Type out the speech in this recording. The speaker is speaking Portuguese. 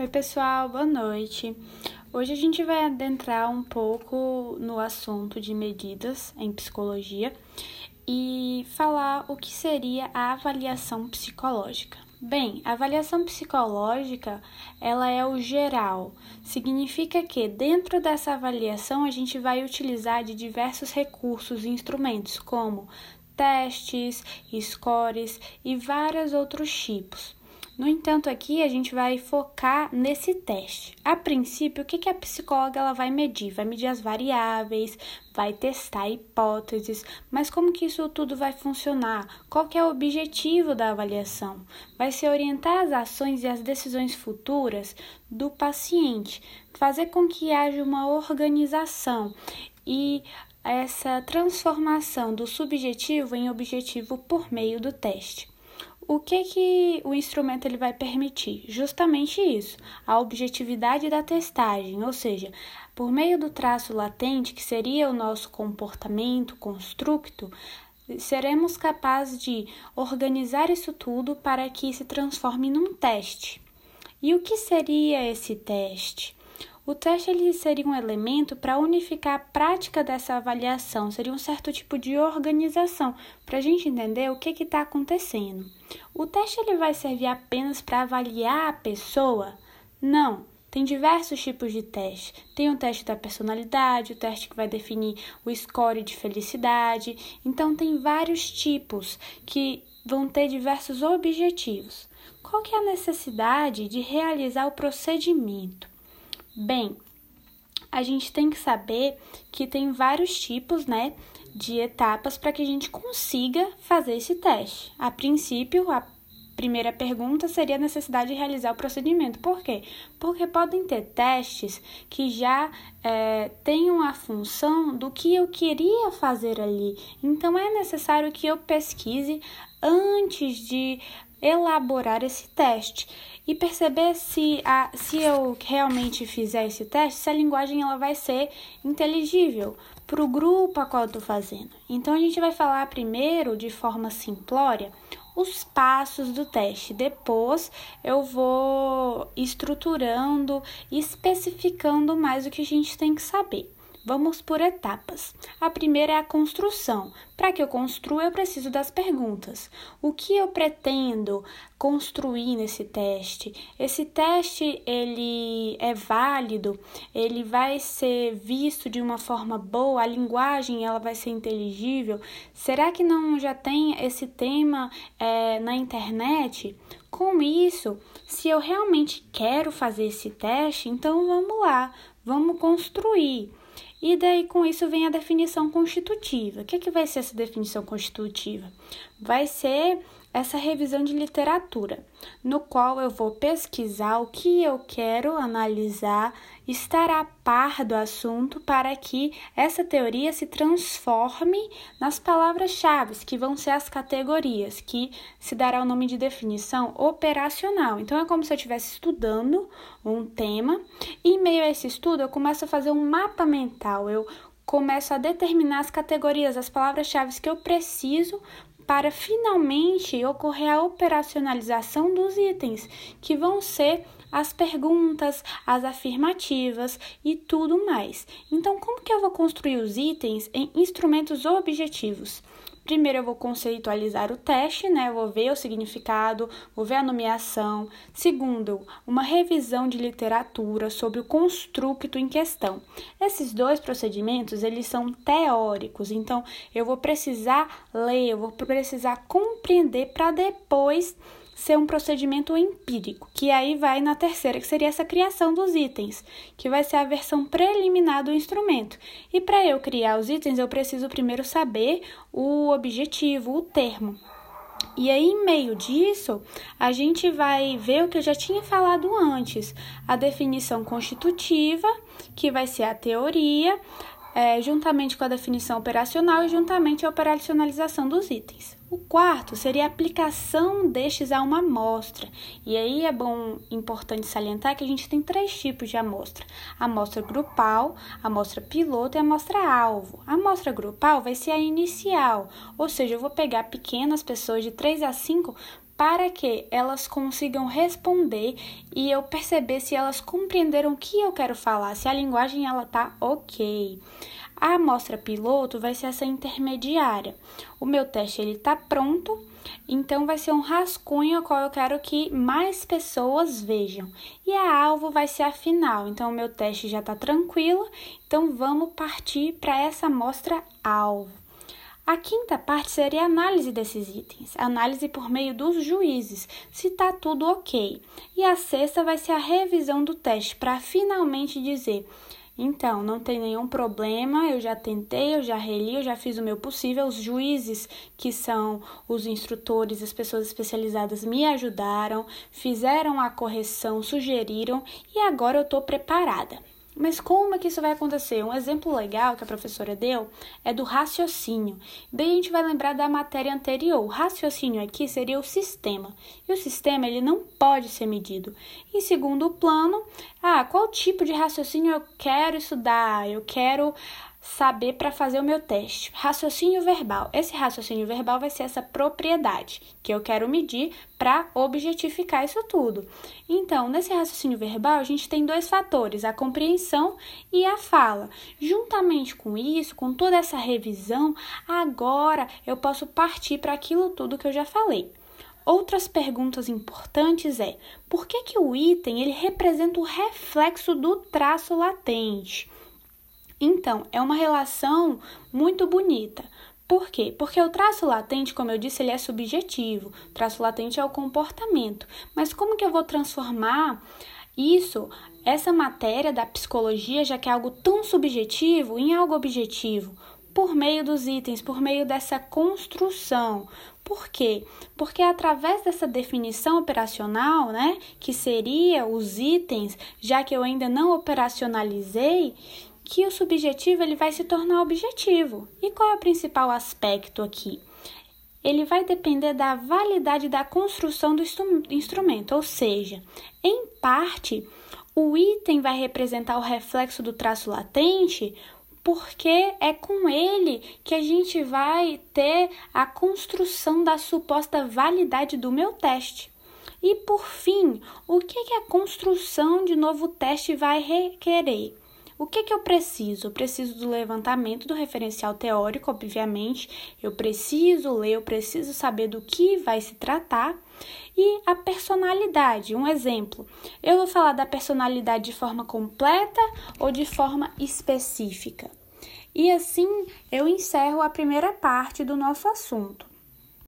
Oi, pessoal, boa noite. Hoje a gente vai adentrar um pouco no assunto de medidas em psicologia e falar o que seria a avaliação psicológica. Bem, a avaliação psicológica, ela é o geral. Significa que dentro dessa avaliação a gente vai utilizar de diversos recursos e instrumentos, como testes, scores e vários outros tipos. No entanto, aqui a gente vai focar nesse teste. A princípio, o que, que a psicóloga ela vai medir? Vai medir as variáveis, vai testar hipóteses, mas como que isso tudo vai funcionar? Qual que é o objetivo da avaliação? Vai ser orientar as ações e as decisões futuras do paciente, fazer com que haja uma organização e essa transformação do subjetivo em objetivo por meio do teste. O que que o instrumento ele vai permitir? Justamente isso, a objetividade da testagem, ou seja, por meio do traço latente, que seria o nosso comportamento constructo, seremos capazes de organizar isso tudo para que se transforme num teste. E o que seria esse teste? O teste ele seria um elemento para unificar a prática dessa avaliação, seria um certo tipo de organização para a gente entender o que está acontecendo. O teste ele vai servir apenas para avaliar a pessoa? Não. Tem diversos tipos de teste. Tem o teste da personalidade, o teste que vai definir o score de felicidade. Então, tem vários tipos que vão ter diversos objetivos. Qual que é a necessidade de realizar o procedimento? Bem, a gente tem que saber que tem vários tipos, né, de etapas para que a gente consiga fazer esse teste. A princípio, a primeira pergunta seria a necessidade de realizar o procedimento. Por quê? Porque podem ter testes que já é, tenham a função do que eu queria fazer ali. Então é necessário que eu pesquise antes de elaborar esse teste e perceber se, a, se eu realmente fizer esse teste, se a linguagem ela vai ser inteligível para o grupo a qual eu estou fazendo. Então, a gente vai falar primeiro, de forma simplória, os passos do teste. Depois, eu vou estruturando, especificando mais o que a gente tem que saber. Vamos por etapas. A primeira é a construção. Para que eu construa, eu preciso das perguntas. O que eu pretendo construir nesse teste? Esse teste ele é válido? Ele vai ser visto de uma forma boa? A linguagem ela vai ser inteligível? Será que não já tem esse tema é, na internet? Com isso, se eu realmente quero fazer esse teste, então vamos lá, vamos construir. E daí com isso vem a definição constitutiva. O que, é que vai ser essa definição constitutiva? Vai ser essa revisão de literatura, no qual eu vou pesquisar o que eu quero analisar, estar a par do assunto para que essa teoria se transforme nas palavras-chave, que vão ser as categorias, que se dará o nome de definição operacional. Então é como se eu estivesse estudando um tema e em meio a esse estudo eu começo a fazer um mapa mental, eu começo a determinar as categorias, as palavras-chave que eu preciso para finalmente ocorrer a operacionalização dos itens, que vão ser as perguntas, as afirmativas e tudo mais. Então, como que eu vou construir os itens em instrumentos objetivos? Primeiro eu vou conceitualizar o teste, né? Vou ver o significado, vou ver a nomeação. Segundo, uma revisão de literatura sobre o construto em questão. Esses dois procedimentos, eles são teóricos, então eu vou precisar ler, eu vou precisar compreender para depois ser um procedimento empírico, que aí vai na terceira, que seria essa criação dos itens, que vai ser a versão preliminar do instrumento. E para eu criar os itens, eu preciso primeiro saber o objetivo, o termo. E aí, em meio disso, a gente vai ver o que eu já tinha falado antes: a definição constitutiva, que vai ser a teoria, é, juntamente com a definição operacional e juntamente a operacionalização dos itens. O quarto seria a aplicação destes a uma amostra. E aí é bom, importante salientar que a gente tem três tipos de amostra: a amostra grupal, a amostra piloto e a amostra alvo. A amostra grupal vai ser a inicial, ou seja, eu vou pegar pequenas pessoas de 3 a 5 para que elas consigam responder e eu perceber se elas compreenderam o que eu quero falar, se a linguagem ela tá ok. A amostra piloto vai ser essa intermediária. O meu teste ele tá pronto, então vai ser um rascunho qual eu quero que mais pessoas vejam. E a alvo vai ser a final. Então o meu teste já está tranquilo. Então vamos partir para essa amostra alvo. A quinta parte seria a análise desses itens, análise por meio dos juízes, se está tudo ok. E a sexta vai ser a revisão do teste, para finalmente dizer: então, não tem nenhum problema, eu já tentei, eu já reli, eu já fiz o meu possível. Os juízes, que são os instrutores, as pessoas especializadas, me ajudaram, fizeram a correção, sugeriram e agora eu estou preparada. Mas como é que isso vai acontecer? Um exemplo legal que a professora deu é do raciocínio. Daí a gente vai lembrar da matéria anterior. O raciocínio aqui seria o sistema. E o sistema ele não pode ser medido. Em segundo plano, ah, qual tipo de raciocínio eu quero estudar? Eu quero saber para fazer o meu teste. Raciocínio verbal. Esse raciocínio verbal vai ser essa propriedade que eu quero medir para objetificar isso tudo. Então, nesse raciocínio verbal, a gente tem dois fatores, a compreensão e a fala. Juntamente com isso, com toda essa revisão, agora eu posso partir para aquilo tudo que eu já falei. Outras perguntas importantes é: por que, que o item ele representa o reflexo do traço latente? Então, é uma relação muito bonita. Por quê? Porque o traço latente, como eu disse, ele é subjetivo. O traço latente é o comportamento. Mas como que eu vou transformar isso, essa matéria da psicologia, já que é algo tão subjetivo, em algo objetivo? Por meio dos itens, por meio dessa construção. Por quê? Porque através dessa definição operacional, né, que seria os itens, já que eu ainda não operacionalizei, que o subjetivo ele vai se tornar objetivo. E qual é o principal aspecto aqui? Ele vai depender da validade da construção do instrumento, ou seja, em parte, o item vai representar o reflexo do traço latente, porque é com ele que a gente vai ter a construção da suposta validade do meu teste. E por fim, o que, que a construção de novo teste vai requerer? O que, que eu preciso? Eu preciso do levantamento do referencial teórico, obviamente. Eu preciso ler, eu preciso saber do que vai se tratar. E a personalidade, um exemplo. Eu vou falar da personalidade de forma completa ou de forma específica. E assim eu encerro a primeira parte do nosso assunto.